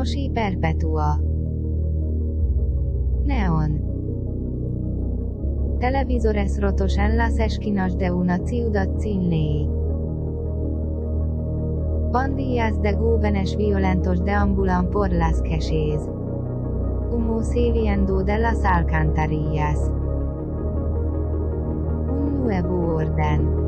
Moshi Perpetua Neon Televisores rotos en las esquinas de una ciudad sin ley. Pandillas de jóvenes violentos deambulan por las calles. Humo saliendo de las alcantarillas. Un nuevo orden.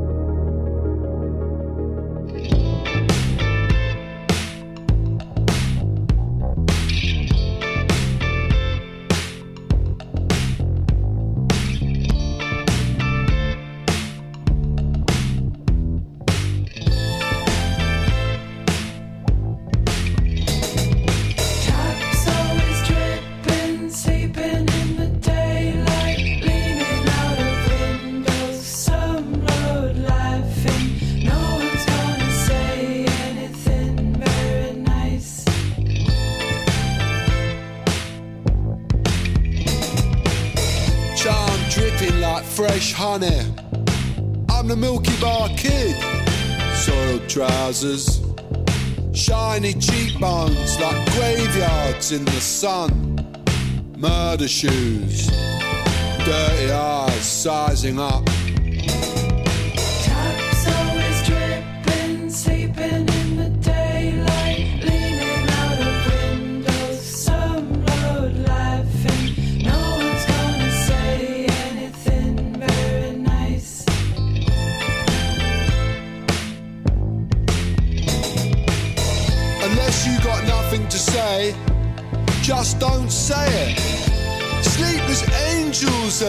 Trousers. Shiny cheekbones like graveyards in the sun. Murder shoes. Dirty eyes sizing up.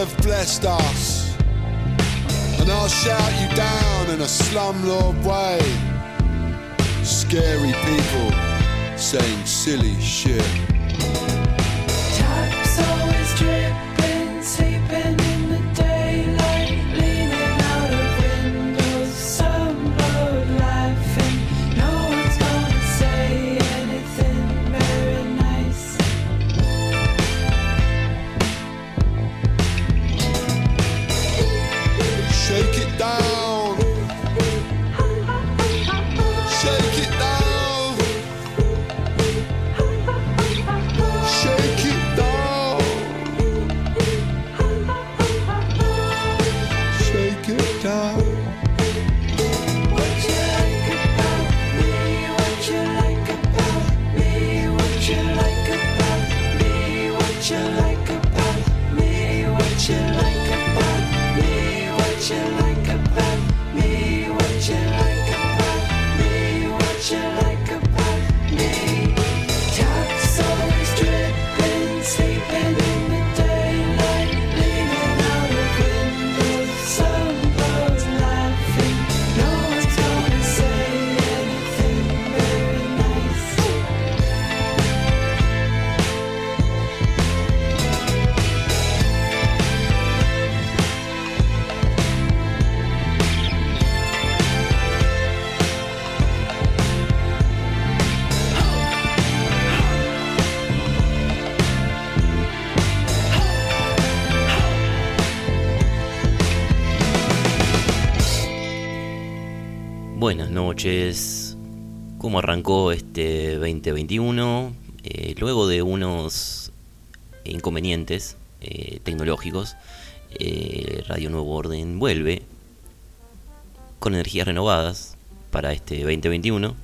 Have blessed us. And I'll shout you down in a slumlord way. Scary people saying silly shit. Noches. ¿Cómo arrancó este 2021? Eh, luego de unos inconvenientes eh, tecnológicos, eh, Radio Nuevo Orden vuelve con energías renovadas para este 2021.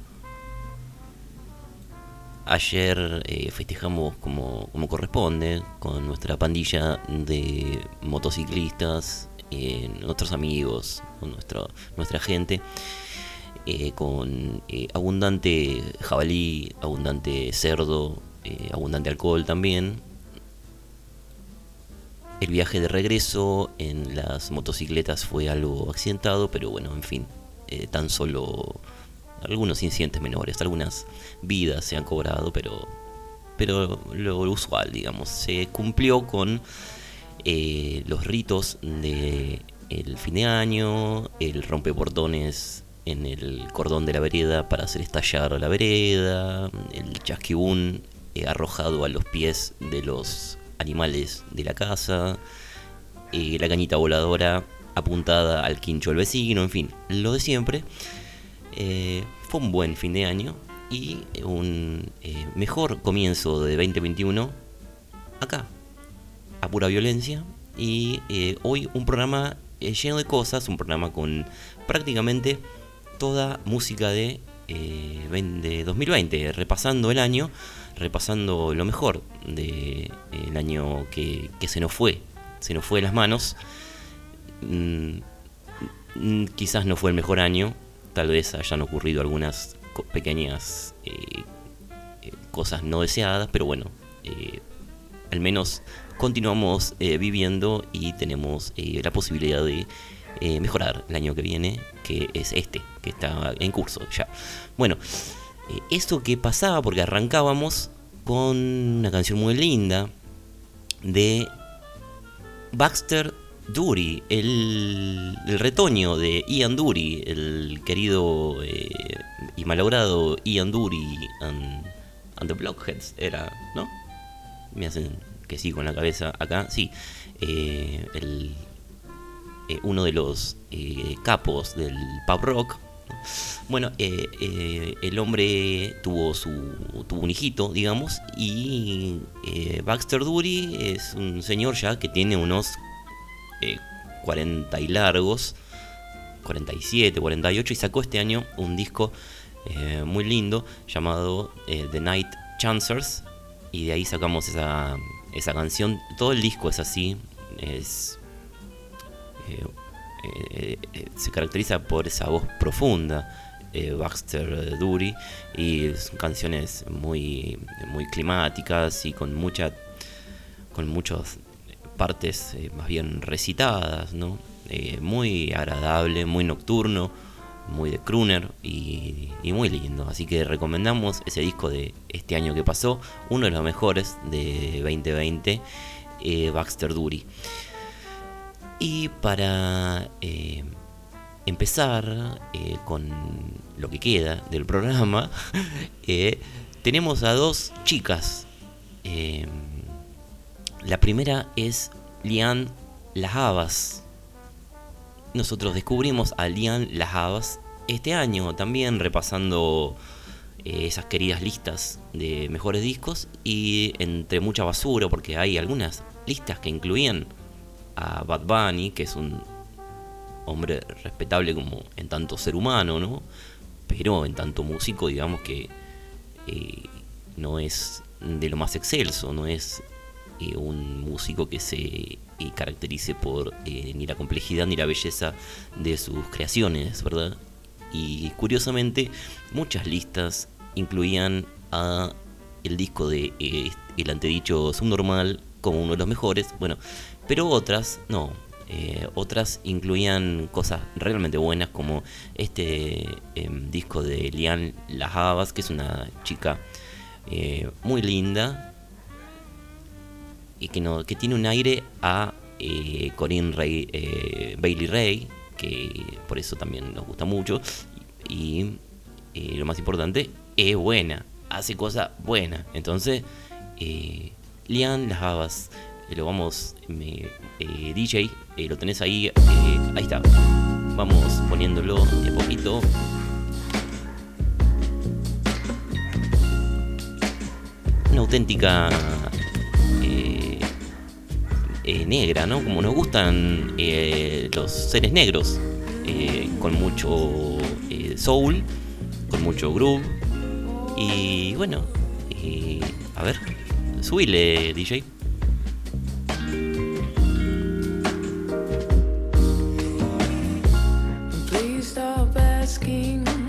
Ayer eh, festejamos como, corresponde con nuestra pandilla de motociclistas, nuestros amigos, nuestro, nuestra gente eh, con eh, abundante jabalí, abundante cerdo, eh, abundante alcohol también. El viaje de regreso en las motocicletas fue algo accidentado, pero bueno, en fin, tan solo algunos incidentes menores, algunas vidas se han cobrado, pero, pero lo usual, digamos, se cumplió con los ritos de fin de año, el rompeportones en el cordón de la vereda para hacer estallar la vereda, el chasquibún eh, arrojado a los pies de los animales de la casa, eh, la cañita voladora apuntada al quincho del vecino, en fin, lo de siempre. Eh, fue un buen fin de año y un mejor comienzo de 2021 acá, a pura violencia. Y hoy un programa lleno de cosas, un programa con prácticamente toda música de, eh, de 2020, repasando el año, repasando lo mejor del año que, que se nos fue, se nos fue de las manos. Mm, mm, quizás no fue el mejor año, tal vez hayan ocurrido algunas pequeñas eh, eh, cosas no deseadas, pero bueno, al menos continuamos viviendo y tenemos la posibilidad de eh, mejorar el año que viene, que es este, que está en curso ya. Bueno, eh, esto que pasaba, porque arrancábamos con una canción muy linda de Baxter Dury, el, el retoño de Ian Dury, el querido eh, y malogrado Ian Dury and, and the Blockheads, era, ¿no? Me hacen que sí con la cabeza acá, sí. eh, el, eh, uno de los eh, capos del pub rock. ¿no? Bueno, eh, el hombre tuvo su tuvo un hijito, digamos, y Baxter Dury es un señor ya que tiene unos eh, 40 y largos, 47, 48, y sacó este año un disco muy lindo llamado The Night Chancers, y de ahí sacamos esa, esa canción. Todo el disco es así, es eh, eh, se caracteriza por esa voz profunda. eh, Baxter Dury y son canciones muy muy climáticas y con mucha con muchas partes más bien recitadas, ¿no? Muy agradable, muy nocturno, muy de crooner y, muy lindo. Así que recomendamos ese disco de este año que pasó, uno de los mejores de 2020, eh, Baxter Dury. Y para eh, empezar eh, con lo que queda del programa, eh, tenemos a dos chicas. La primera es Lian Las Havas. Nosotros descubrimos a Lian Las Havas este año también repasando esas queridas listas de mejores discos y entre mucha basura porque hay algunas listas que incluían a Bad Bunny, que es un hombre respetable como en tanto ser humano, ¿no? Pero en tanto músico, digamos que eh, no es de lo más excelso, no es eh, un músico que se eh, caracterice por ni la complejidad ni la belleza de sus creaciones, ¿verdad? Y curiosamente, muchas listas incluían a el disco de el antedicho Subnormal como uno de los mejores, bueno, pero otras no. eh, otras incluían cosas realmente buenas como este em, disco de Lian Las que es una chica eh, muy linda y que, no, que tiene un aire a eh, Corinne Ray, Bailey Ray, que por eso también nos gusta mucho. Y lo más importante, es buena, hace cosas buenas. Entonces, Lian Las Havas, eh, lo vamos, eh, DJ, eh, lo tenés ahí, ahí está. Vamos poniéndolo de poquito. Una auténtica negra, ¿no? Como nos gustan los seres negros, con mucho soul, con mucho groove. Y bueno, a ver, subile, DJ. Please stop asking.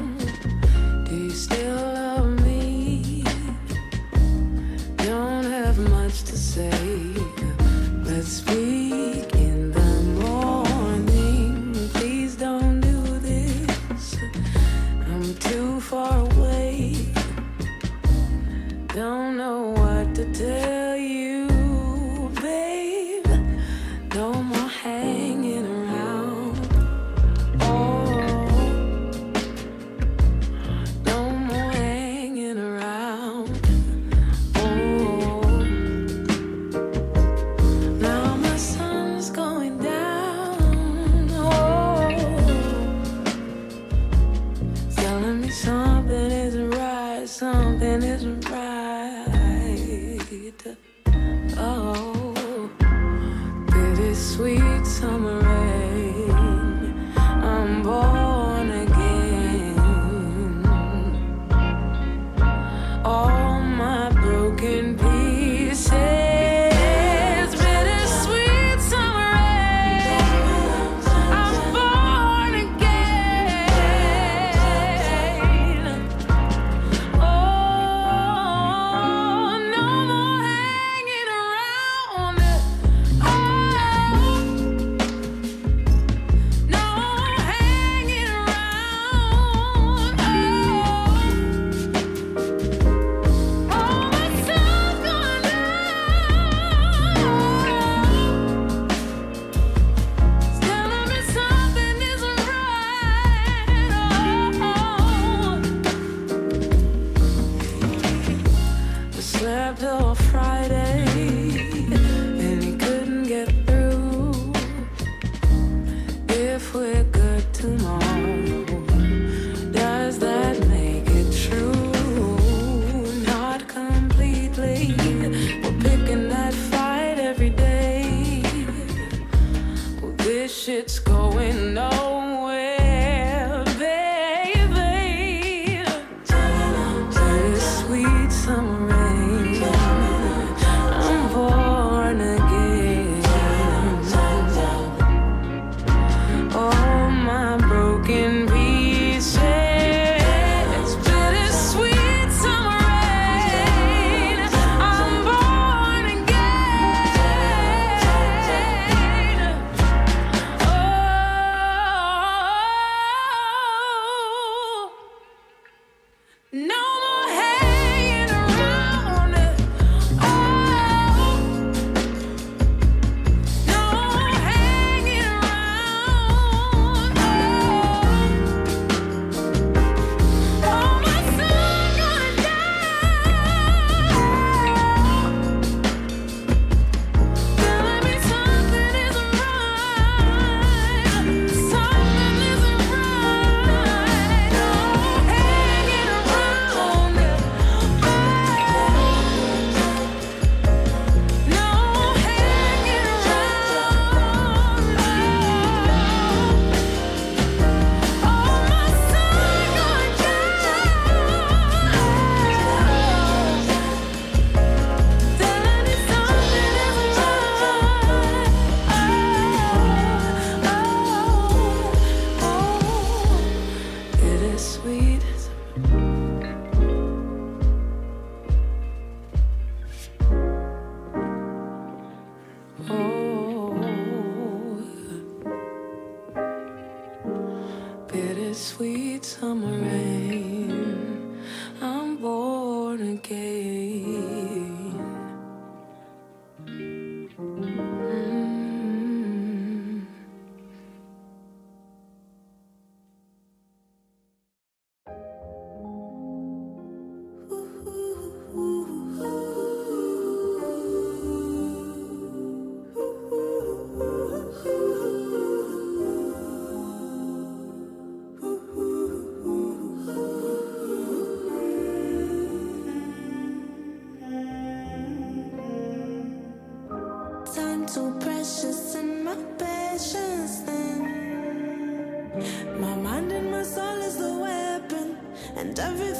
And every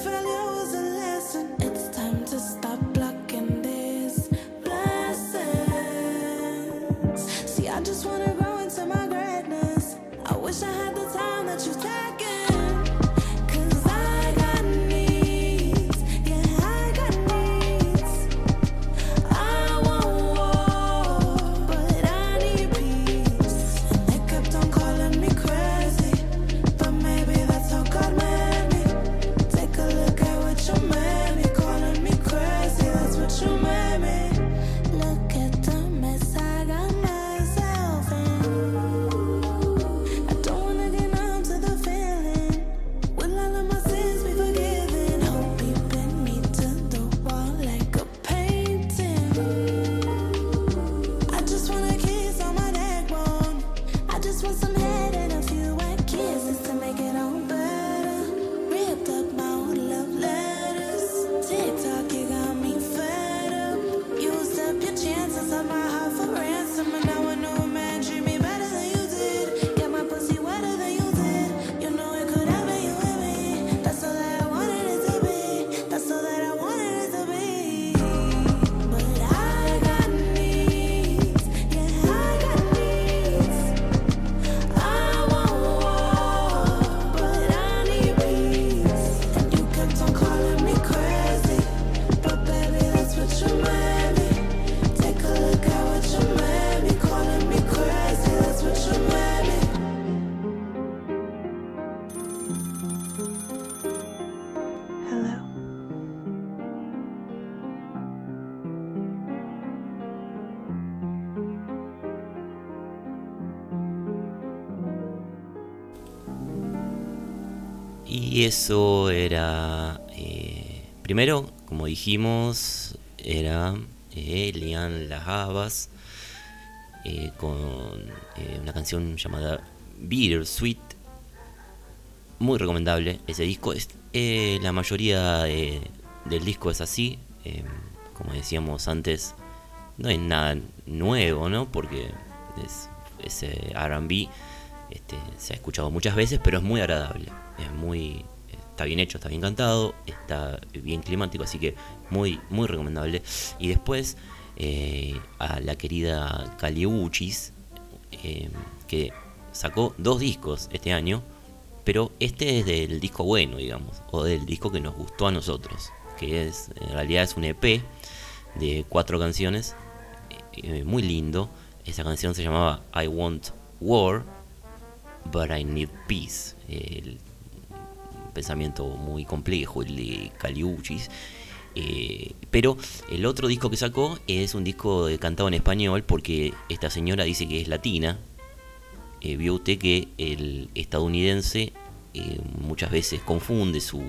Eso era, eh, primero, como dijimos, era eh, Las Habas eh, con eh, una canción llamada Bittersweet. Muy recomendable ese disco. Es, la mayoría del disco es así. eh, como decíamos antes, no es nada nuevo, ¿no? Porque es, ese RB este, se ha escuchado muchas veces, pero es muy agradable. Es muy. Está bien hecho, está bien cantado, está bien climático, así que muy, muy recomendable. Y después eh, a la querida Caliuchis, eh, que sacó dos discos este año, pero este es del disco bueno, digamos, o del disco que nos gustó a nosotros, que es, en realidad es un EP de cuatro canciones, eh, muy lindo. Esa canción se llamaba I Want War, but I Need Peace. El pensamiento muy complejo, el de Caliuchis. Eh, pero el otro disco que sacó es un disco cantado en español porque esta señora dice que es latina. Eh, vio usted que el estadounidense eh, muchas veces confunde su,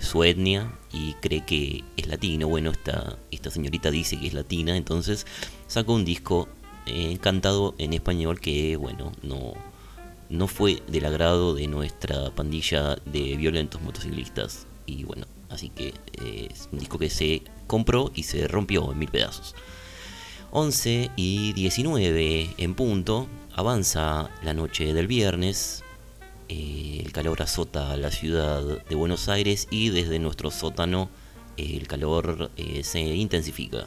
su etnia y cree que es latino. Bueno, esta, esta señorita dice que es latina, entonces sacó un disco eh, cantado en español que, bueno, no, no fue del agrado de nuestra pandilla de violentos motociclistas. Y bueno, así que eh, es un disco que se compró y se rompió en mil pedazos. 11 y 19 en punto, avanza la noche del viernes, eh, el calor azota la ciudad de Buenos Aires y desde nuestro sótano el calor eh, se intensifica.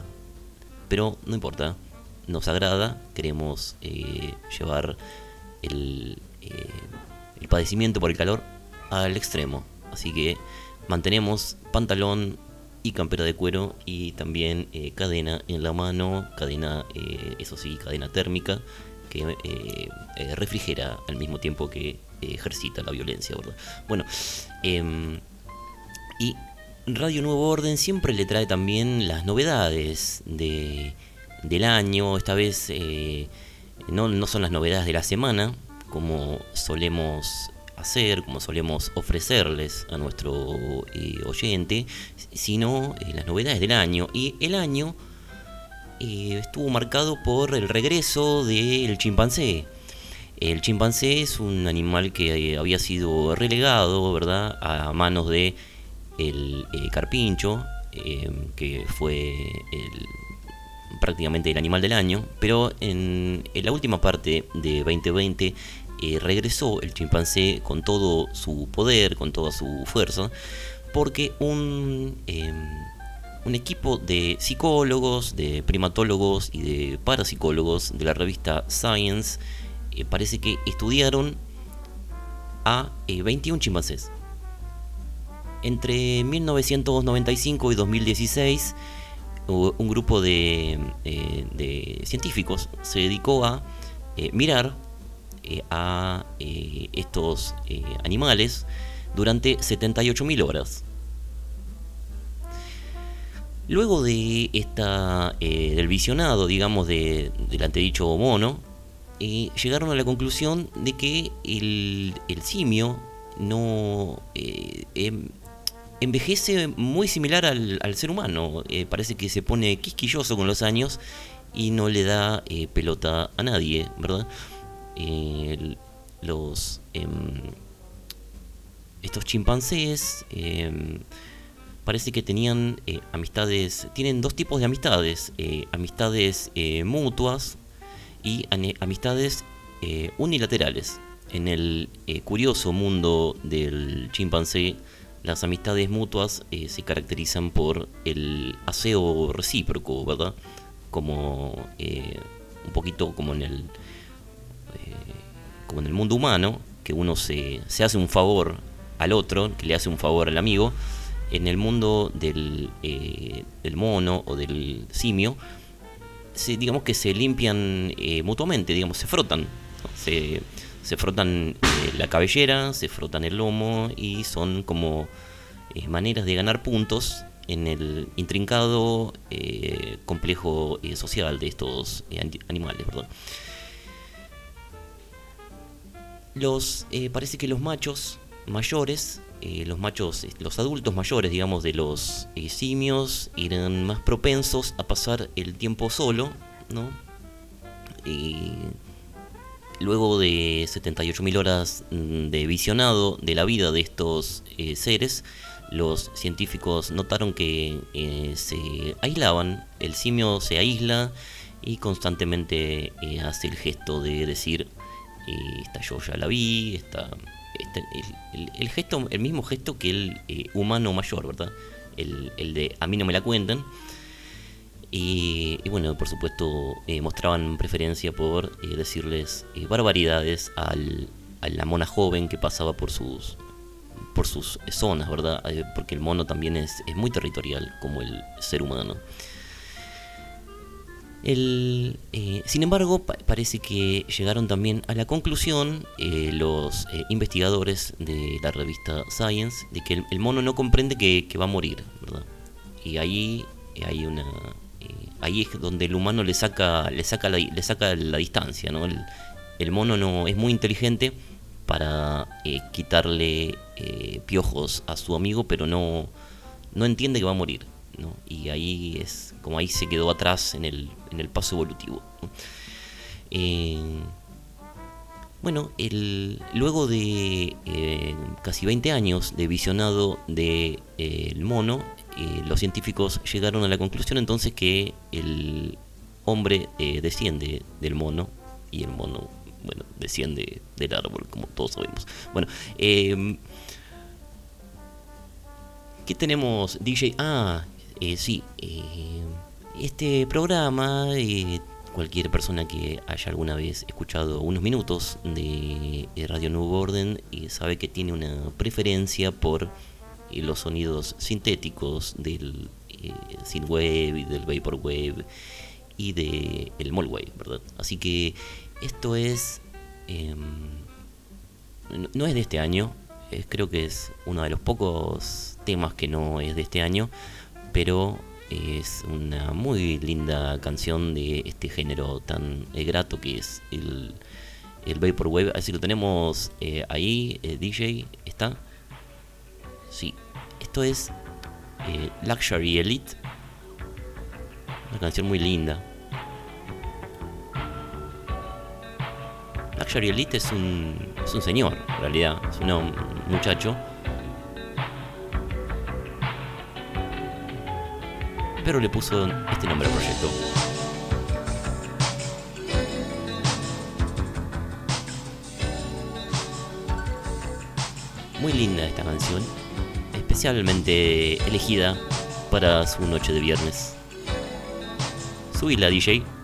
Pero no importa, nos agrada, queremos eh, llevar el, eh, el padecimiento por el calor al extremo. Así que mantenemos pantalón y campera de cuero y también eh, cadena en la mano, cadena, eso sí, cadena térmica que refrigera al mismo tiempo que ejercita la violencia, ¿verdad? Bueno, em, y Radio Nuevo Orden siempre le trae también las novedades de, del año. Esta vez eh, no, no son las novedades de la semana, como solemos hacer, como solemos ofrecerles a nuestro eh, oyente, sino eh, las novedades del año. Y el año estuvo marcado por el regreso del chimpancé. El chimpancé es un animal que había sido relegado, ¿verdad?, a manos de el carpincho, que fue el- prácticamente el animal del año, pero en, la última parte de 2020 eh, regresó el chimpancé con todo su poder, con toda su fuerza, porque un, eh, un equipo de psicólogos, de primatólogos y de parapsicólogos de la revista Science eh, parece que estudiaron a eh, 21 chimpancés. Entre 1995 y 2016, u- un grupo de, eh, de científicos se dedicó a eh, mirar eh, a estos animales durante 78.000 horas. Luego de esta, del visionado, digamos, de, del antedicho mono, llegaron a la conclusión de que el, el simio no em- envejece muy similar al, al ser humano. Eh, parece que se pone quisquilloso con los años y no le da eh, pelota a nadie, ¿verdad? Los em, estos chimpancés em, parece que tenían eh, amistades, tienen dos tipos de amistades, amistades mutuas y amistades unilaterales. En el curioso mundo del chimpancé, las amistades mutuas eh, se caracterizan por el aseo recíproco, ¿verdad? Como eh, un poquito como en el eh, como en el mundo humano, que uno se, se hace un favor al otro, que le hace un favor al amigo, en el mundo del, eh, del mono o del simio, se, digamos que se limpian eh, mutuamente, digamos, se frotan. Se, se frotan eh, la cabellera, se frotan el lomo y son como eh, maneras de ganar puntos en el intrincado eh, complejo social de estos animales, ¿verdad? Los, parece que los machos mayores, los machos, los adultos mayores, digamos, de los simios, eran más propensos a pasar el tiempo solo, ¿no? Luego de 78.000 horas mm, de visionado de la vida de estos eh, seres, los científicos notaron que eh, se aislaban, el simio se aísla y constantemente eh, hace el gesto de decir, esta yo ya la vi, este- el, gesto, el mismo gesto que el humano mayor, ¿verdad? El, el de a mí no me la cuentan. Y, y bueno, por supuesto, eh, mostraban preferencia por eh, decirles eh, barbaridades al, a la mona joven que pasaba por sus por sus zonas, ¿verdad? Eh, porque el mono también es, es muy territorial, como el ser humano. El, eh, sin embargo, pa- parece que llegaron también a la conclusión eh, los investigadores de la revista Science de que el, el mono no comprende que, que va a morir, ¿verdad? Y ahí hay una, ahí es donde el humano le saca, le saca la, le saca la distancia, ¿no? El, mono no es muy inteligente para eh, quitarle eh, piojos a su amigo, pero no, no entiende que va a morir. ¿no? Y ahí es como ahí se quedó atrás en el, en el paso evolutivo. Eh, bueno, el, luego de casi 20 años de visionado del de, mono, eh, los científicos llegaron a la conclusión entonces que el hombre eh, desciende del mono y el mono, bueno, desciende del árbol, como todos sabemos. Bueno, eh, ¿qué tenemos, DJ? Ah, eh, sí, este programa, cualquier persona que haya alguna vez escuchado unos minutos de, Radio Nuevo Orden sabe que tiene una preferencia por eh, los sonidos sintéticos del eh, synthwave y del vaporwave y del el wave, ¿verdad? Así que esto es em, no- es de este año, creo que es uno de los pocos temas que no es de este año, pero es una muy linda canción de este género tan eh, grato que es el, el Vaporwave. Así lo tenemos eh, ahí, eh, DJ, ¿está? Sí, esto es eh, Luxury Elite, una canción muy linda. Luxury Elite es un, es un señor, en realidad, es un un muchacho. Pero le puso este nombre al proyecto. Muy linda esta canción, especialmente elegida para su noche de viernes. Subila, DJ.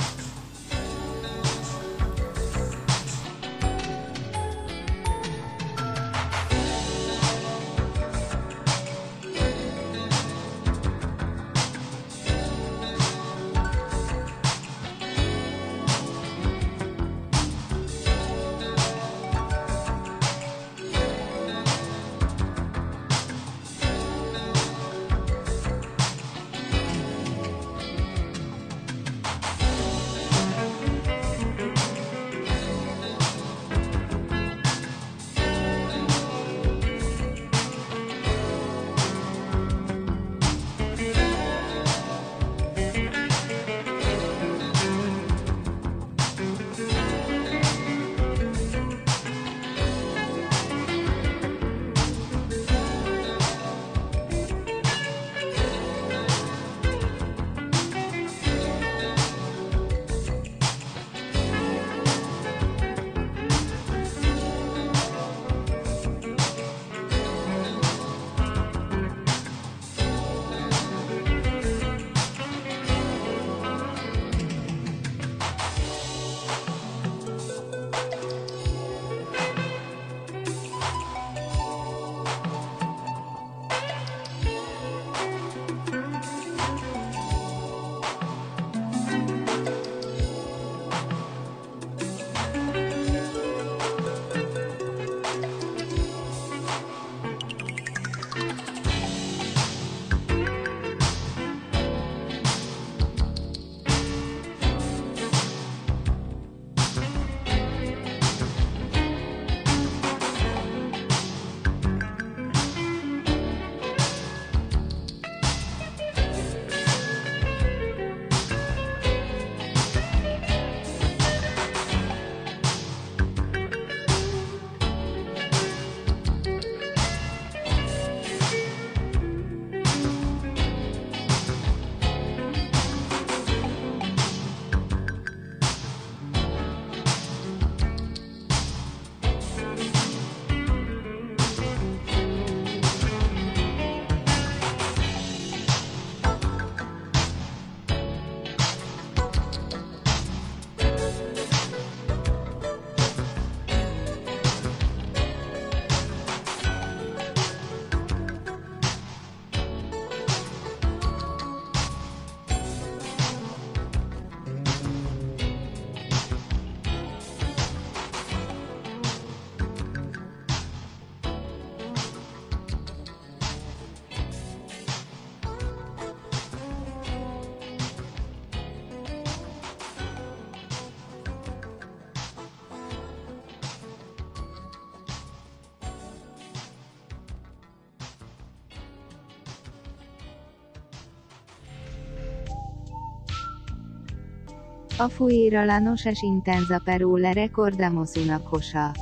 A fuera la noches intensa pero le recordamos una cosa.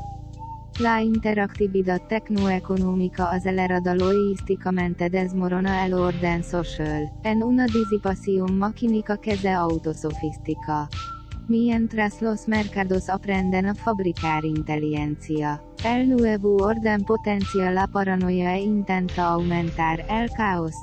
La interactividad tecnoeconómica acelerada logisticamente desmorona el orden social, en una disipación maquínica que se autosofistica. Mientras los mercados aprenden a fabricar inteligencia, el nuevo orden potencia la paranoia e intenta aumentar el caos.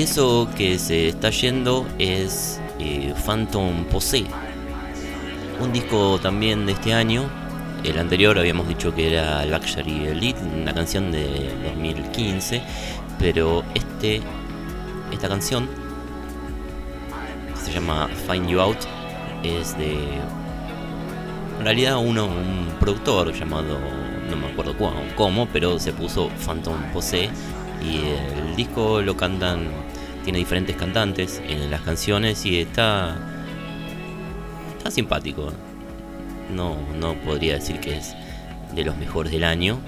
Eso que se está yendo es eh, Phantom Pose. Un disco también de este año. El anterior habíamos dicho que era Luxury Elite, una canción de 2015. Pero este, esta canción, que se llama Find You Out, es de. En realidad, uno, un productor llamado. No me acuerdo cómo, pero se puso Phantom Pose. Y el disco lo cantan. Tiene diferentes cantantes en las canciones y está. Está simpático. No, no podría decir que es de los mejores del año.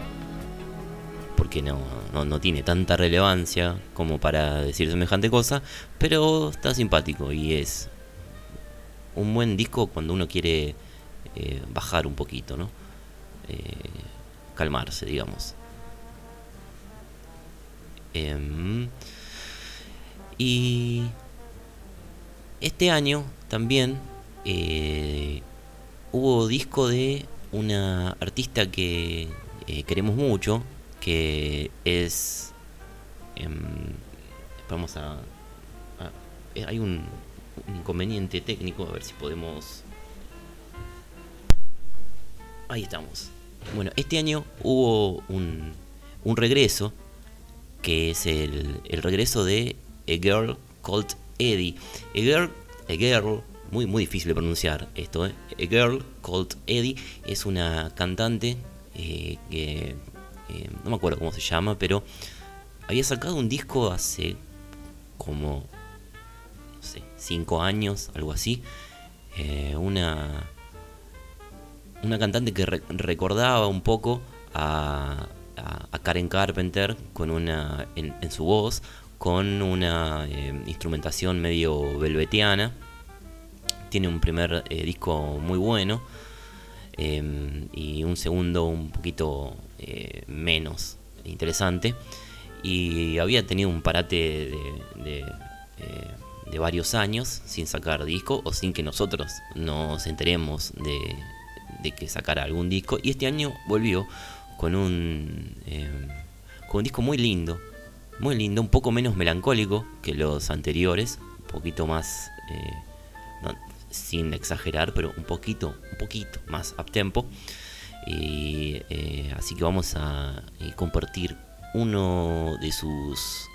Porque no, no, no tiene tanta relevancia como para decir semejante cosa. Pero está simpático y es un buen disco cuando uno quiere eh, bajar un poquito, ¿no? Eh, calmarse, digamos. Em, y este año también eh, hubo disco de una artista que eh, queremos mucho, que es... em, vamos a... a- eh, hay un, un inconveniente técnico, a ver si podemos... Ahí estamos. Bueno, este año hubo un, un regreso, que es el, el regreso de A Girl Called Eddie. A Girl, a girl muy, muy difícil de pronunciar esto, ¿eh? A Girl Called Eddie es una cantante eh, que eh, no me acuerdo cómo se llama, pero había sacado un disco hace como, no sé, cinco años, algo así. Una, una cantante que re- recordaba un poco a, a- Karen Carpenter con una en su voz con una eh, instrumentación medio velvetiana. Tiene un primer eh, disco muy bueno eh, y un segundo un poquito eh, menos interesante. Y había tenido un parate de, de, varios años sin sacar disco o sin que nosotros nos enteremos de, de que sacara algún disco. Y este año volvió con un eh, con un disco muy lindo muy lindo un poco menos melancólico que los anteriores un poquito más eh, sin exagerar pero un poquito un poquito más up tempo y eh, así que vamos a eh, compartir uno de sus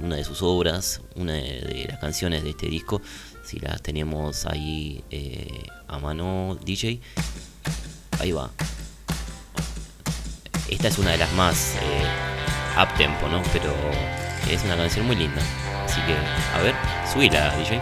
una de sus obras una de, las canciones de este disco si las tenemos ahí a mano DJ ahí va. Esta es una de las más up tempo no pero es una canción muy linda. Así que a ver subila DJ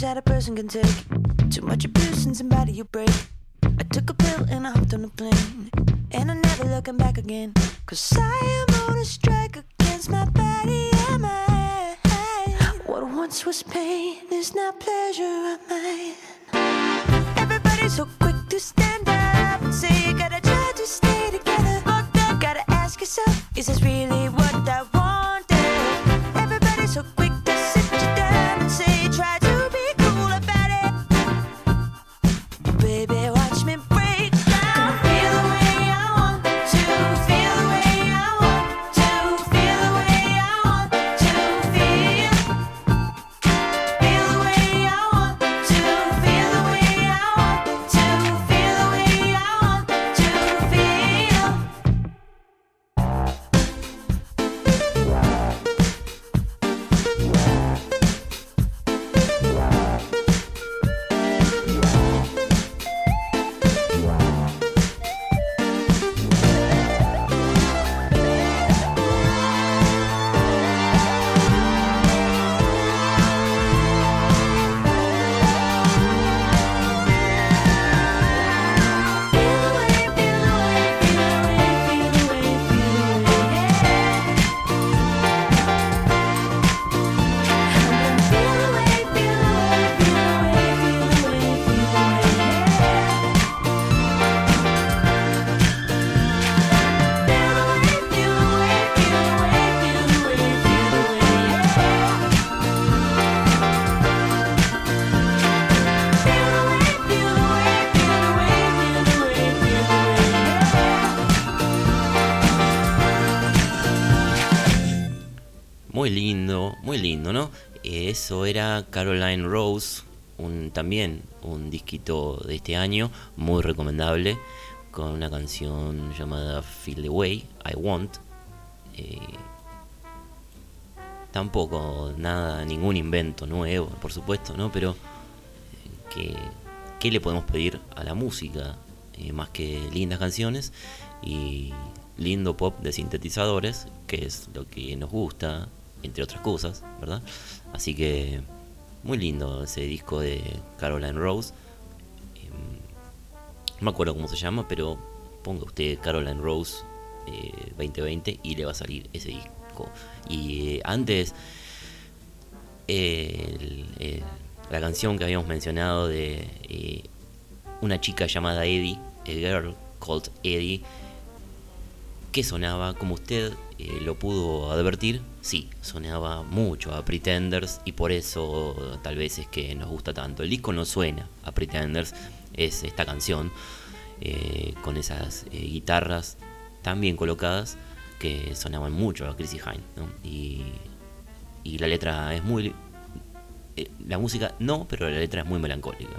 much that a person can take. Too much abuse and somebody you break. I took a pill and I hopped on a plane. And I'm never looking back again. Cause I am on a strike against my body and my mind. What once was pain is now pleasure of mine. Everybody's so quick to stand up and say you gotta try to stay together. But gotta ask yourself, is this really Muy lindo, muy lindo, ¿no? Eso era Caroline Rose, un, también un disquito de este año, muy recomendable, con una canción llamada Feel the Way, I Want. Eh, tampoco nada, ningún invento nuevo, por supuesto, ¿no? Pero ¿qué le podemos pedir a la música? Eh, más que lindas canciones y lindo pop de sintetizadores, que es lo que nos gusta, entre otras cosas, ¿verdad? Así que muy lindo ese disco de Caroline Rose. Em, no me acuerdo cómo se llama, pero ponga usted Caroline Rose eh, 2020 y le va a salir ese disco. Y eh, antes, la canción que habíamos mencionado de eh, una chica llamada Eddie, a girl called Eddie, que sonaba, como usted eh, lo pudo advertir, sí, sonaba mucho a Pretenders y por eso tal vez es que nos gusta tanto. El disco no suena a Pretenders, es esta canción eh, con esas eh, guitarras tan bien colocadas que sonaban mucho a Chrissy Hine. Y, y la letra es muy... la música no, pero la letra es muy melancólica.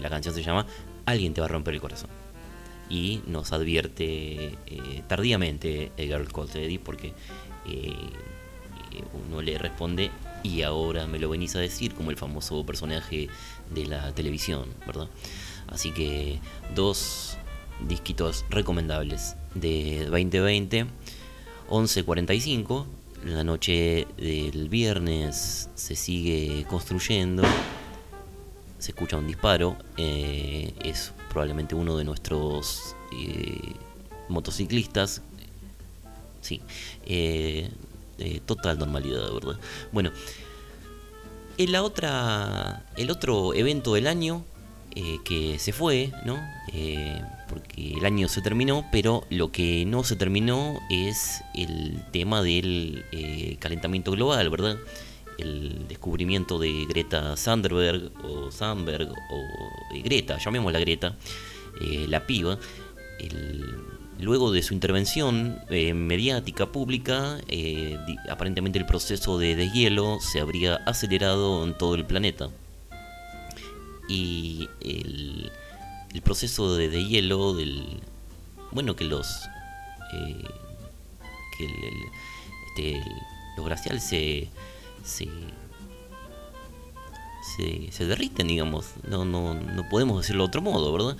La canción se llama Alguien te va a romper el corazón y nos advierte eh, tardíamente Called Eddie porque eh, eh, uno le responde y ahora me lo venís a decir como el famoso personaje de la televisión, ¿verdad? Así que dos disquitos recomendables de 2020, 11.45, la noche del viernes se sigue construyendo, se escucha un disparo, eh, es probablemente uno de nuestros eh, motociclistas sí. Eh, eh, total normalidad, ¿verdad? Bueno, en la otra, el otro evento del año eh, que se fue, ¿no? Porque el año se terminó, pero lo que no se terminó es el tema del calentamiento global, ¿verdad? El descubrimiento de Greta Thunberg o Sandberg o eh, Greta, llamémosla Greta, eh, la piba, luego de su intervención eh, mediática pública, aparentemente el proceso de deshielo se habría acelerado en todo el planeta. Y el, el proceso de deshielo del... Bueno, que los... que el, este, los glaciales se... se se, se derriten, digamos. No, no, no podemos decirlo de otro modo, ¿verdad?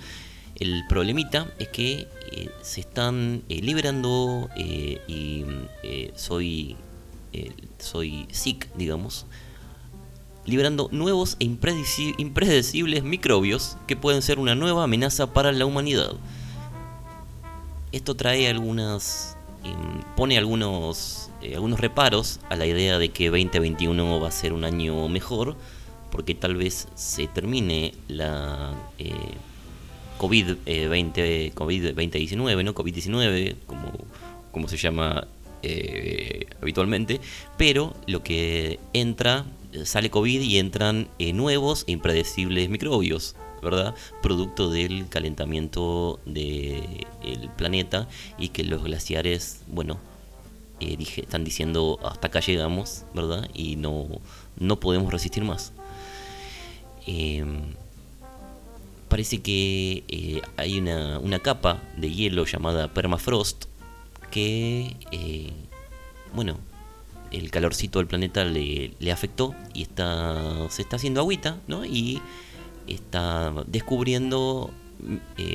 El problemita es que eh, se están eh, liberando eh, y eh, soy soy sick, digamos, liberando nuevos e impredeci- impredecibles microbios que pueden ser una nueva amenaza para la humanidad. Esto trae algunas em, pone algunos eh, algunos reparos a la idea de que 2021 va a ser un año mejor porque tal vez se termine la eh, COVID, eh, 20, COVID 2019, ¿no? COVID-19, como, como se llama eh, habitualmente, pero lo que entra, eh, sale COVID y entran nuevos e impredecibles microbios, ¿verdad? Producto del calentamiento del planeta y que los glaciares, bueno, eh, dije- están diciendo hasta acá llegamos, ¿verdad? Y no, no podemos resistir más. Em, parece que eh, hay una, una capa de hielo llamada permafrost que, eh, bueno, el calorcito del planeta le, le afectó y está, se está haciendo agüita, ¿no? Y está descubriendo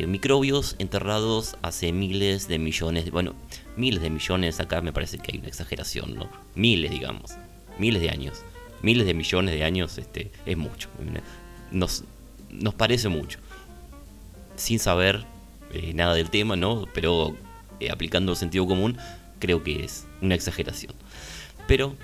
microbios enterrados hace miles de millones, de, bueno, miles de millones, acá me parece que hay una exageración, ¿no? Miles, digamos, miles de años, miles de millones de años, este, es mucho, nos, nos parece mucho, sin saber eh, nada del tema, ¿no? Pero eh, aplicando sentido común, creo que es una exageración. Pero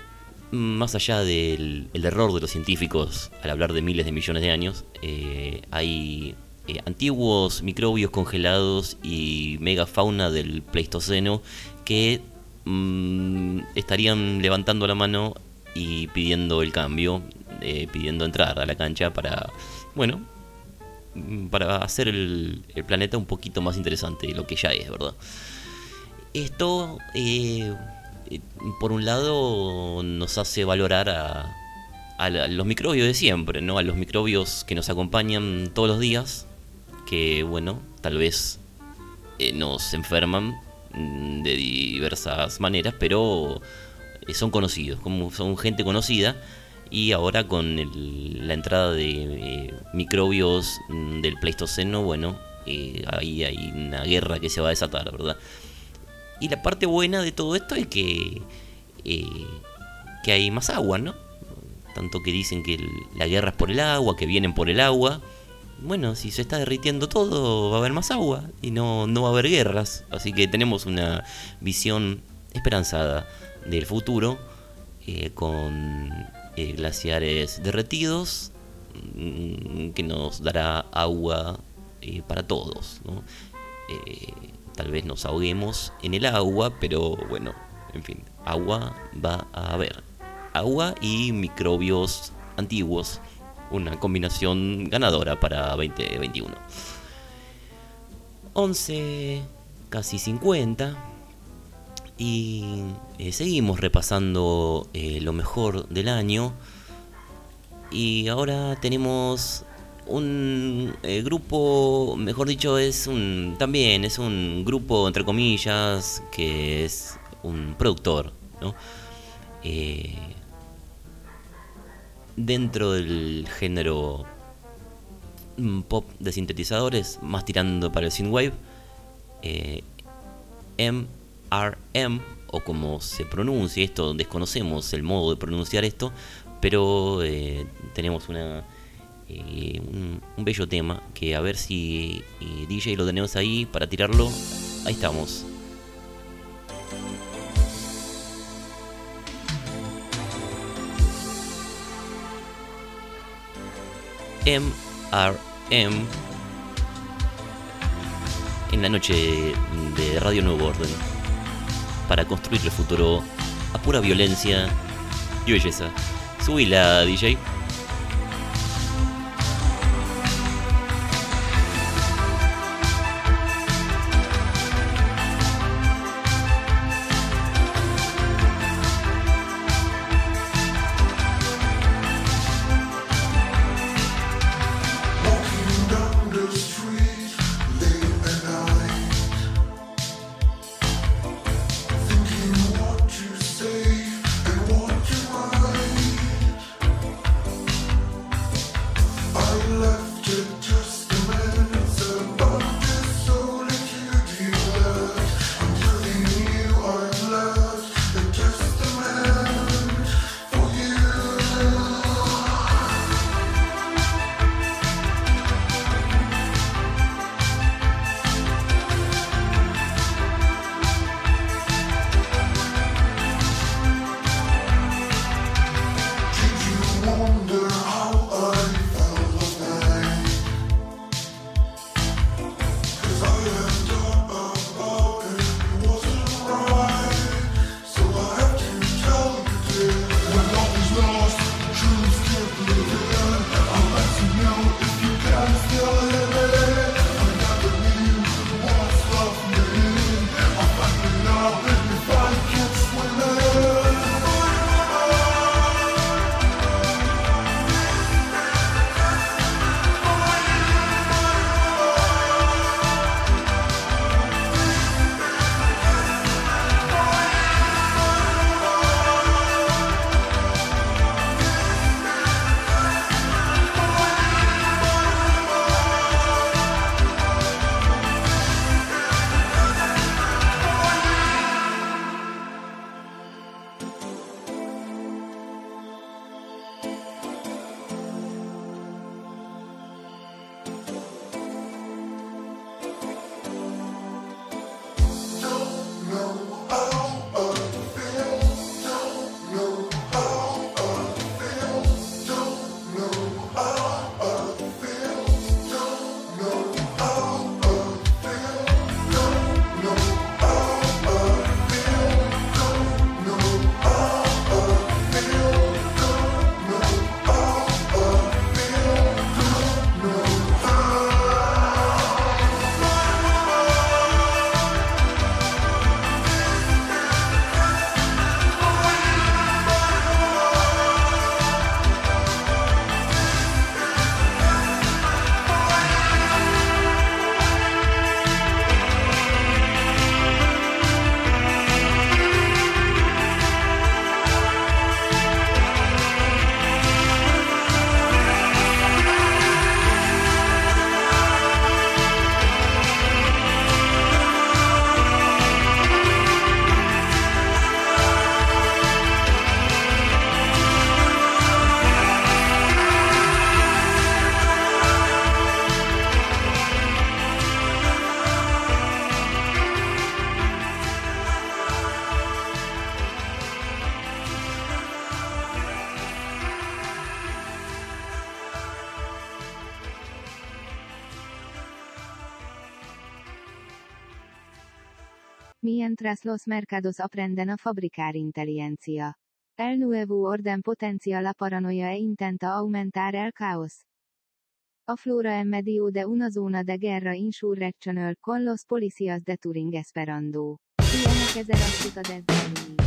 más allá del el error de los científicos al hablar de miles de millones de años, eh, hay eh, antiguos microbios congelados y megafauna del Pleistoceno que mm, estarían levantando la mano y pidiendo el cambio, eh, pidiendo entrar a la cancha para, bueno, mm, para hacer el, planeta un poquito más interesante de lo que ya es, ¿verdad? Esto, eh, por un lado, nos hace valorar a, a los microbios de siempre, ¿no? A los microbios que nos acompañan todos los días, que, bueno, tal vez eh, nos enferman mm, de diversas maneras, pero eh, son conocidos, como son gente conocida. Y ahora con el- la entrada de eh, microbios mm, del Pleistoceno, bueno, ahí hay una guerra que se va a desatar, ¿verdad? Y la parte buena de todo esto es que, eh, que hay más agua, ¿no? Tanto que dicen que el- la guerra es por el agua, que vienen por el agua. Bueno, si se está derritiendo todo, va a haber más agua y no, no va a haber guerras. Así que tenemos una visión esperanzada del futuro eh, con eh, glaciares derretidos mm, que nos dará agua eh, para todos. Eh, tal vez nos ahoguemos en el agua, pero bueno, en fin, agua va a haber. Agua y microbios antiguos. Una combinación ganadora para 2021. 11, casi 50. Y eh, seguimos repasando eh, lo mejor del año. Y ahora tenemos un eh, grupo, mejor dicho, es un también es un grupo entre comillas que es un productor, ¿no? Eh, dentro del género mm, pop de sintetizadores, más tirando para el synthwave, eh, MRM o como se pronuncia esto, desconocemos el modo de pronunciar esto, pero eh, tenemos una eh, un, un bello tema que a ver si eh, DJ lo tenemos ahí para tirarlo. Ahí estamos. MRM en la noche de Radio Nuevo Orden para construir el futuro a pura violencia y belleza. Subí la DJ. tras los mercados aprenden a fabricar inteligencia. El nuevo orden potencia la paranoia e intenta aumentar el caos. A flora en medio de una zona de guerra insurrectional con los policías de Turing Esperando. Ilyenek ezer azt utad ezzel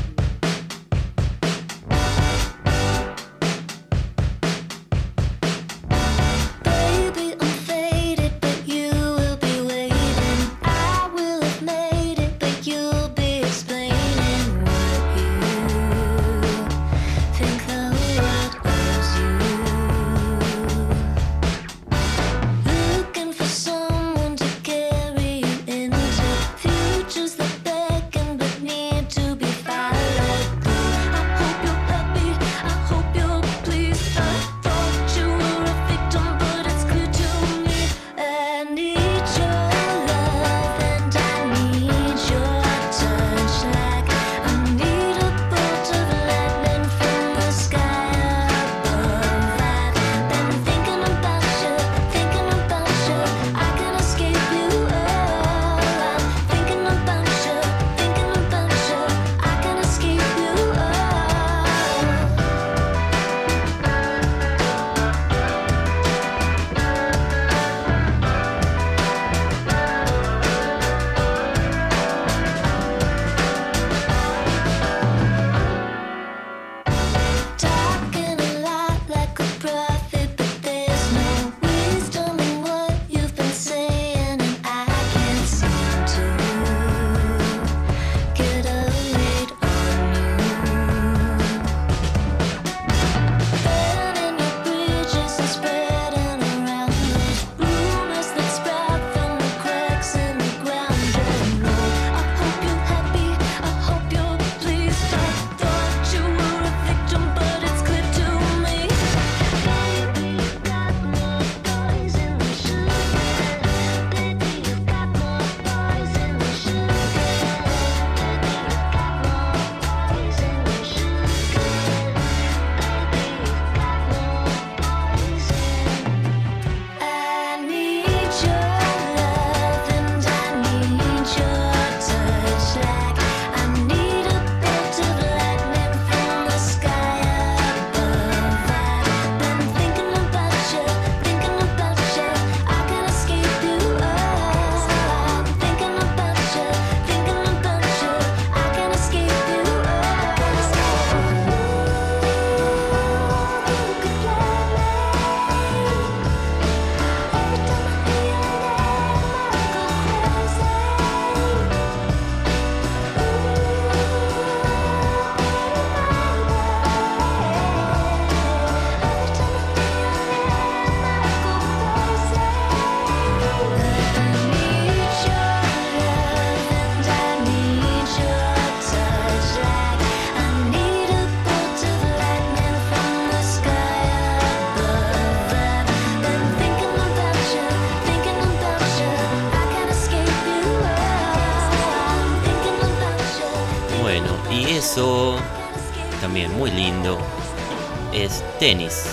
Tenis.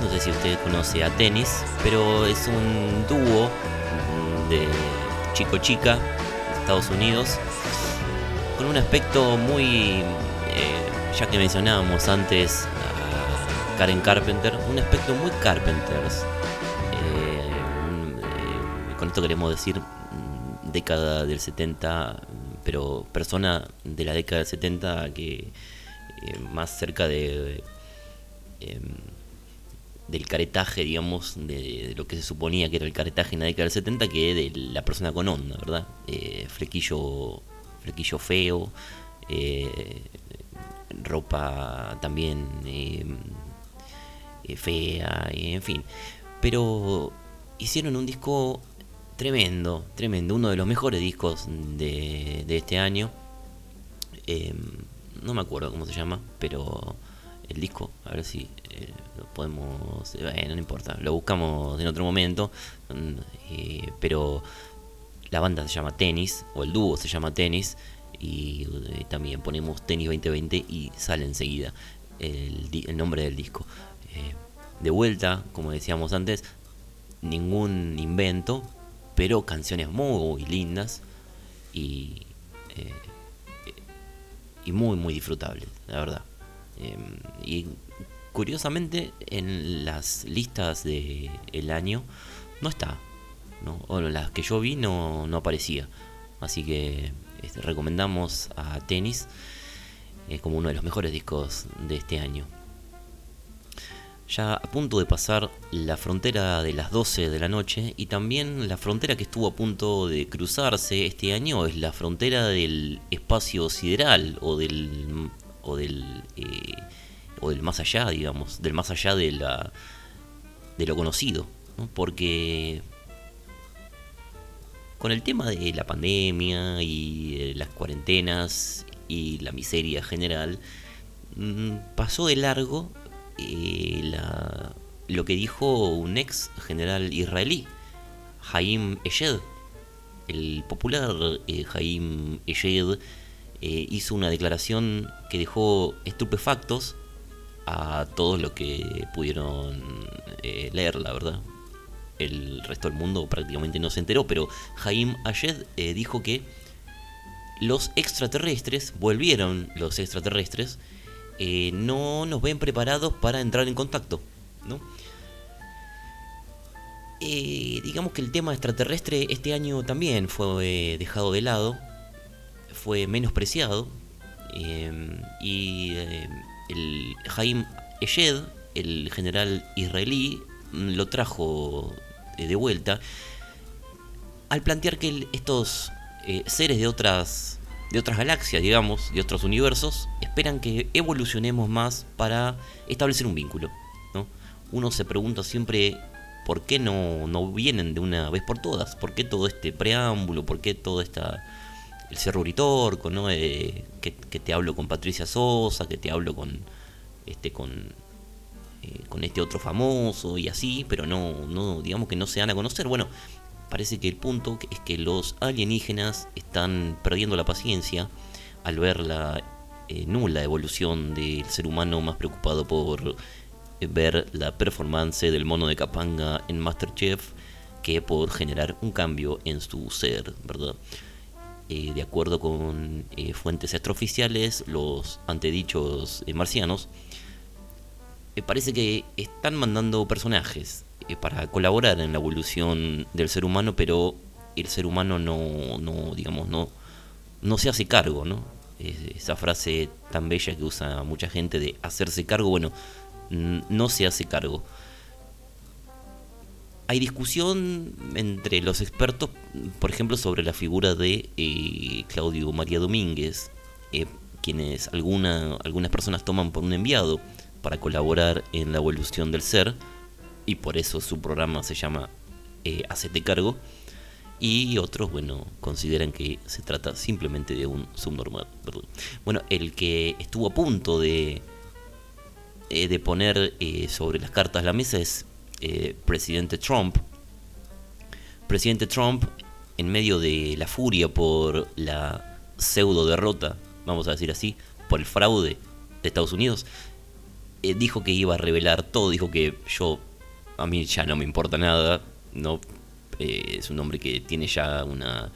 No sé si usted conoce a Tenis, pero es un dúo de chico-chica de Estados Unidos con un aspecto muy, eh, ya que mencionábamos antes a Karen Carpenter, un aspecto muy Carpenters. Eh, eh, con esto queremos decir mm, década del 70, pero persona de la década del 70 que más cerca de... em, del caretaje, digamos, de, lo que se suponía que era el caretaje en la década del 70, que de la persona con onda, ¿verdad? Eh, flequillo, flequillo feo, eh, ropa también eh, fea, en fin. Pero hicieron un disco tremendo, tremendo, uno de los mejores discos de, este año. Eh, no me acuerdo cómo se llama, pero el disco, a ver si eh, lo podemos. Bueno, no importa, lo buscamos en otro momento. mm, eh, pero la banda se llama Tenis, o el dúo se llama Tenis, y eh, también ponemos Tenis 2020 y sale enseguida el, el nombre del disco. Eh, de vuelta, como decíamos antes, ningún invento, pero canciones muy lindas y, eh, y muy, muy disfrutables, la verdad. Eh, y curiosamente, en las listas del el año no está, ¿no? o las que yo vi no, no aparecía. Así que este, recomendamos a Tenis eh, como uno de los mejores discos de este año. Ya a punto de pasar la frontera de las 12 de la noche y también la frontera que estuvo a punto de cruzarse este año es la frontera del espacio sideral o del o del eh, o del más allá, digamos, del más allá de la de lo conocido, ¿no? porque con el tema de la pandemia y eh, las cuarentenas y la miseria general, mm, pasó de largo eh, la- lo que dijo un ex general israelí, Haim Eyed. El popular eh, Haim eh, hizo una declaración que dejó estupefactos a todos los que pudieron eh, leer, la verdad. El resto del mundo prácticamente no se enteró, pero Haim Ayed dijo que los extraterrestres, volvieron los extraterrestres, eh, no nos ven preparados para entrar en contacto, ¿no? Eh, digamos que el tema extraterrestre este año también fue eh, dejado de lado, fue menospreciado, eh, y el Haim Eyed, el general israelí, mm, lo trajo de vuelta al plantear que estos seres de otras de otras galaxias, digamos, de otros universos, esperan que evolucionemos más para establecer un vínculo. ¿no? Uno se pregunta siempre por qué no, no vienen de una vez por todas, por qué todo este preámbulo, por qué todo esta el Cerro Uritorco, ¿no? Eh, que, te hablo con Patricia Sosa, que te hablo con este con eh, con este otro famoso y así, pero no, no, digamos que no se dan a conocer. Bueno, parece que el punto es que los alienígenas están perdiendo la paciencia al ver la eh, nula evolución del ser humano más preocupado por eh, ver la performance del mono de Capanga en Masterchef que por generar un cambio en su ser, ¿verdad? Eh, de acuerdo con eh, fuentes extraoficiales, los antedichos marcianos parece que están mandando personajes para colaborar en la evolución del ser humano, pero el ser humano no, no digamos, no, no se hace cargo, ¿no? Es- esa frase tan bella que usa mucha gente de hacerse cargo, bueno, no se hace cargo. Hay discusión entre los expertos, por ejemplo, sobre la figura de eh, Claudio María Domínguez, eh, quienes alguna, algunas personas toman por un enviado para colaborar en la evolución del ser, y por eso su programa se llama eh, Hacete Cargo, y otros, bueno, consideran que se trata simplemente de un subnormal. Bueno, el que estuvo a punto de, eh, de poner eh, sobre las cartas la mesa es eh, presidente Trump. Presidente Trump, en medio de la furia por la pseudo derrota, vamos a decir así, por el fraude de Estados Unidos, eh, dijo que iba a revelar todo, dijo que yo, a mí ya no me importa nada, no Eh, es un hombre que tiene ya una,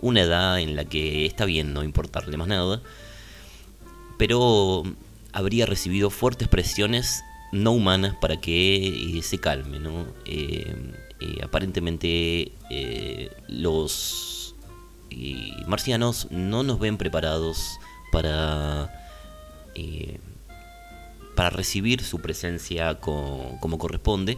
una edad en la que está bien no importarle más nada, pero habría recibido fuertes presiones no humanas para que eh, se calme, ¿no? Eh, aparentemente los marcianos no nos ven preparados para para recibir su presencia co- como corresponde.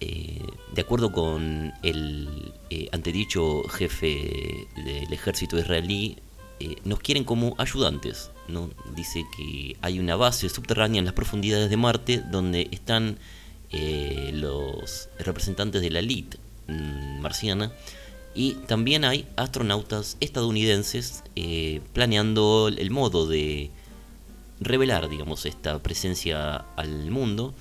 Eh, de acuerdo con el eh, antedicho jefe del ejército israelí, eh, nos quieren como ayudantes. ¿no? Dice que hay una base subterránea en las profundidades de Marte donde están los representantes de la elite mm, marciana y también hay astronautas estadounidenses planeando el modo de revelar, digamos, esta presencia al mundo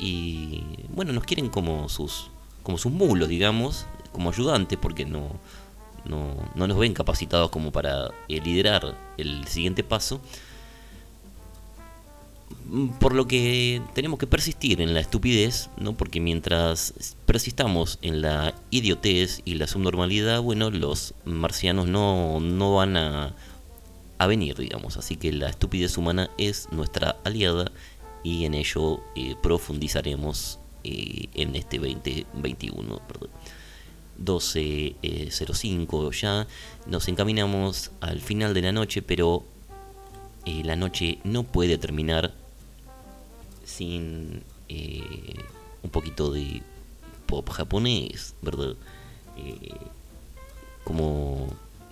y bueno, nos quieren como sus como sus mulos, digamos, como ayudantes porque no no, no nos ven capacitados como para eh, liderar el siguiente paso. Mm, Por lo que tenemos que persistir en la estupidez, ¿no? Porque mientras persistamos en la idiotez y la subnormalidad, bueno, los marcianos no, no van a, a venir, digamos. Así que la estupidez humana es nuestra aliada y en ello eh, profundizaremos eh, en este 2021. Perdón. 12.05 ya nos encaminamos al final de la noche, pero eh, la noche no puede terminar sin un poquito de pop japonés, ¿verdad? Como,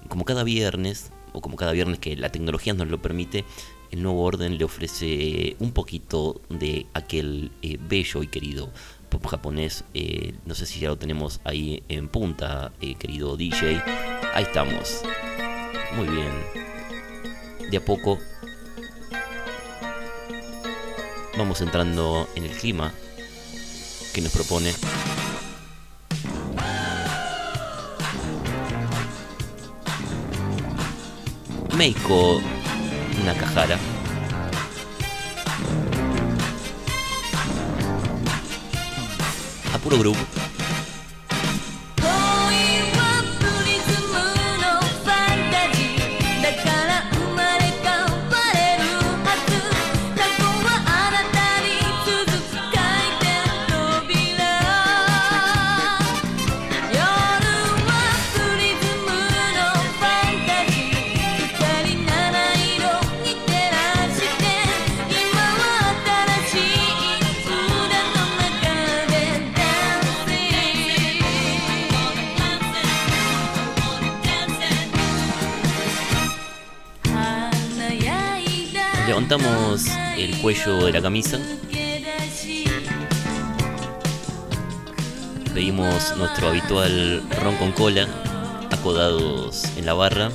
como cada viernes, o como cada viernes que la tecnología nos lo permite, el nuevo orden le ofrece un poquito de aquel eh, bello y querido pop japonés. Eh, no sé si ya lo tenemos ahí en punta, eh, querido DJ. Ahí estamos. Muy bien. De a poco vamos entrando en el clima que nos propone. Meiko Nakahara. A puro grupo. Levantamos el cuello de la camisa. Pedimos nuestro habitual ron con cola, acodados en la barra.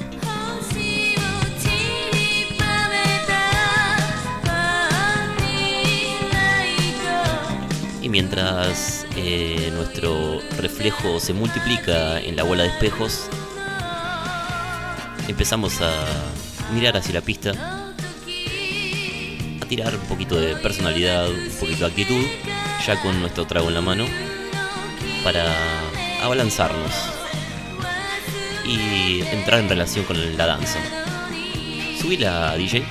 Y mientras eh, nuestro reflejo se multiplica en la bola de espejos, empezamos a mirar hacia la pista, tirar un poquito de personalidad, un poquito de actitud, ya con nuestro trago en la mano, para abalanzarnos y entrar en relación con la danza. Subí la DJ.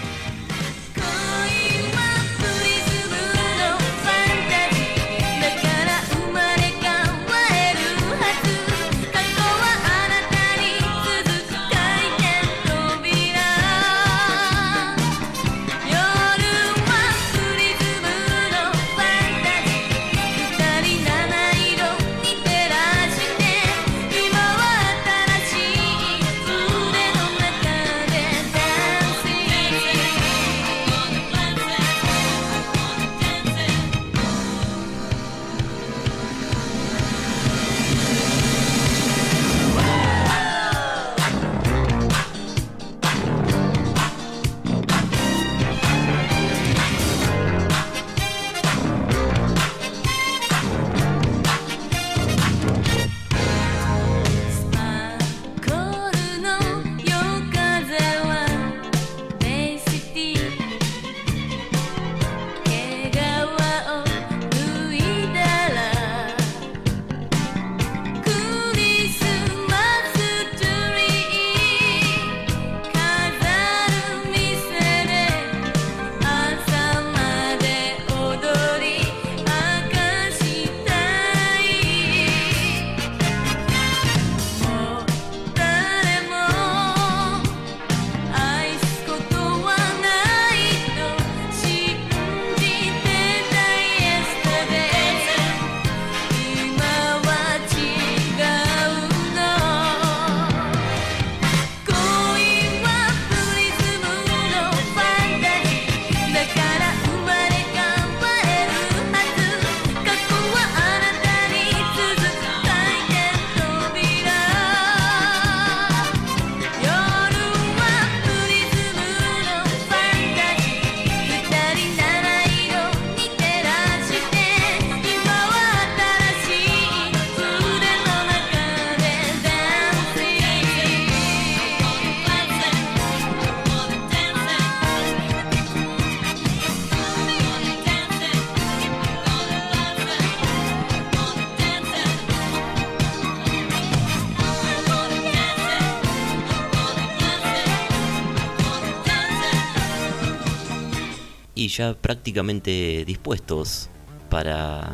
Ya prácticamente dispuestos para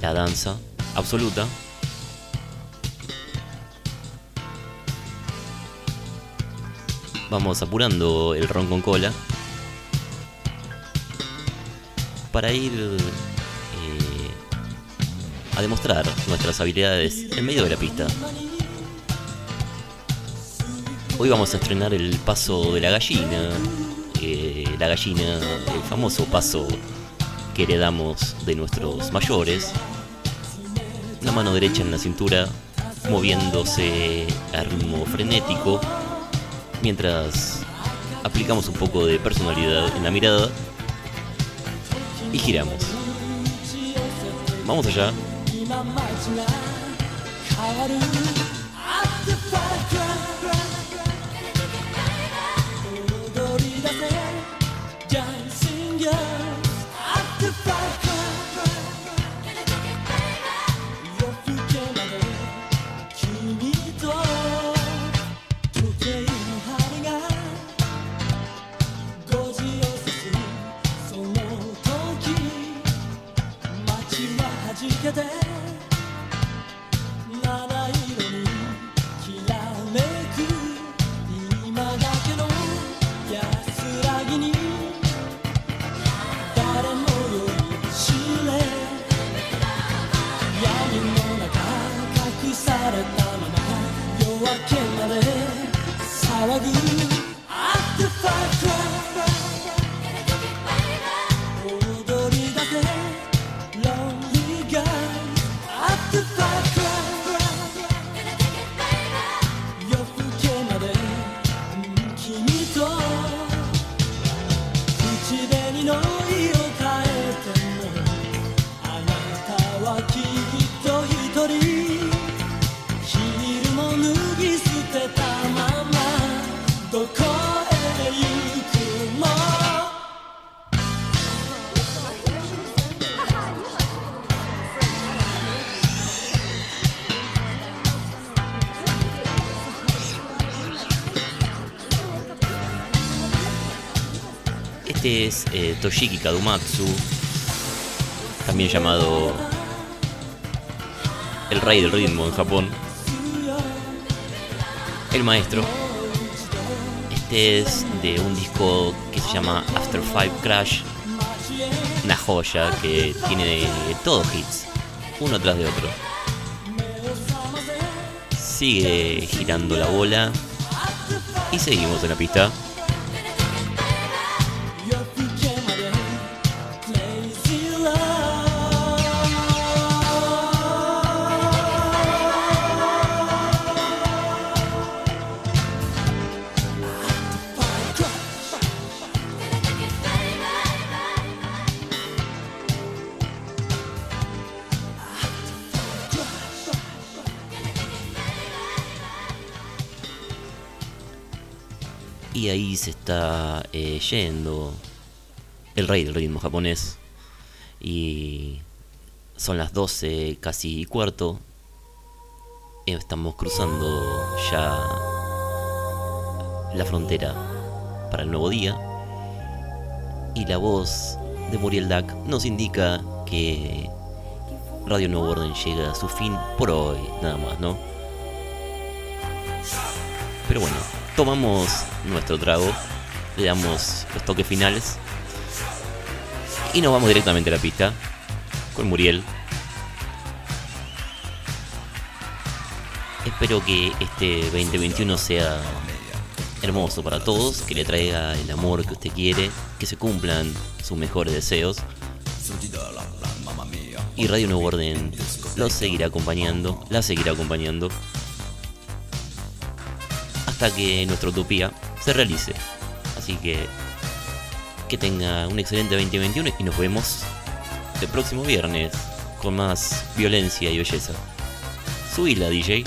la danza absoluta. Vamos apurando el ron con cola para ir eh, a demostrar nuestras habilidades en medio de la pista. Hoy vamos a estrenar el paso de la gallina. Eh, la gallina, el famoso paso que heredamos de nuestros mayores. La mano derecha en la cintura, moviéndose a ritmo frenético, mientras aplicamos un poco de personalidad en la mirada y giramos. Vamos allá. 돼. Este es eh, Toshiki Kadumatsu, también llamado el rey del ritmo en Japón. El maestro. Este es de un disco que se llama After Five Crash. Una joya que tiene todos hits, uno tras de otro. Sigue girando la bola y seguimos en la pista. Eh, yendo el rey del ritmo japonés. Y son las 12, casi cuarto. Estamos cruzando ya la frontera para el nuevo día. Y la voz de Muriel Dac nos indica que Radio Nuevo Orden llega a su fin por hoy, nada más, ¿no? Pero bueno, tomamos nuestro trago, le damos los toques finales y nos vamos directamente a la pista con Muriel. Espero que este 2021 sea hermoso para todos, que le traiga el amor que usted quiere, que se cumplan sus mejores deseos. Y Radio Nuevo Orden los seguirá acompañando, la seguirá acompañando hasta que nuestra utopía se realice. Así que que tenga un excelente 2021 y nos vemos el próximo viernes con más violencia y belleza. Subila, DJ.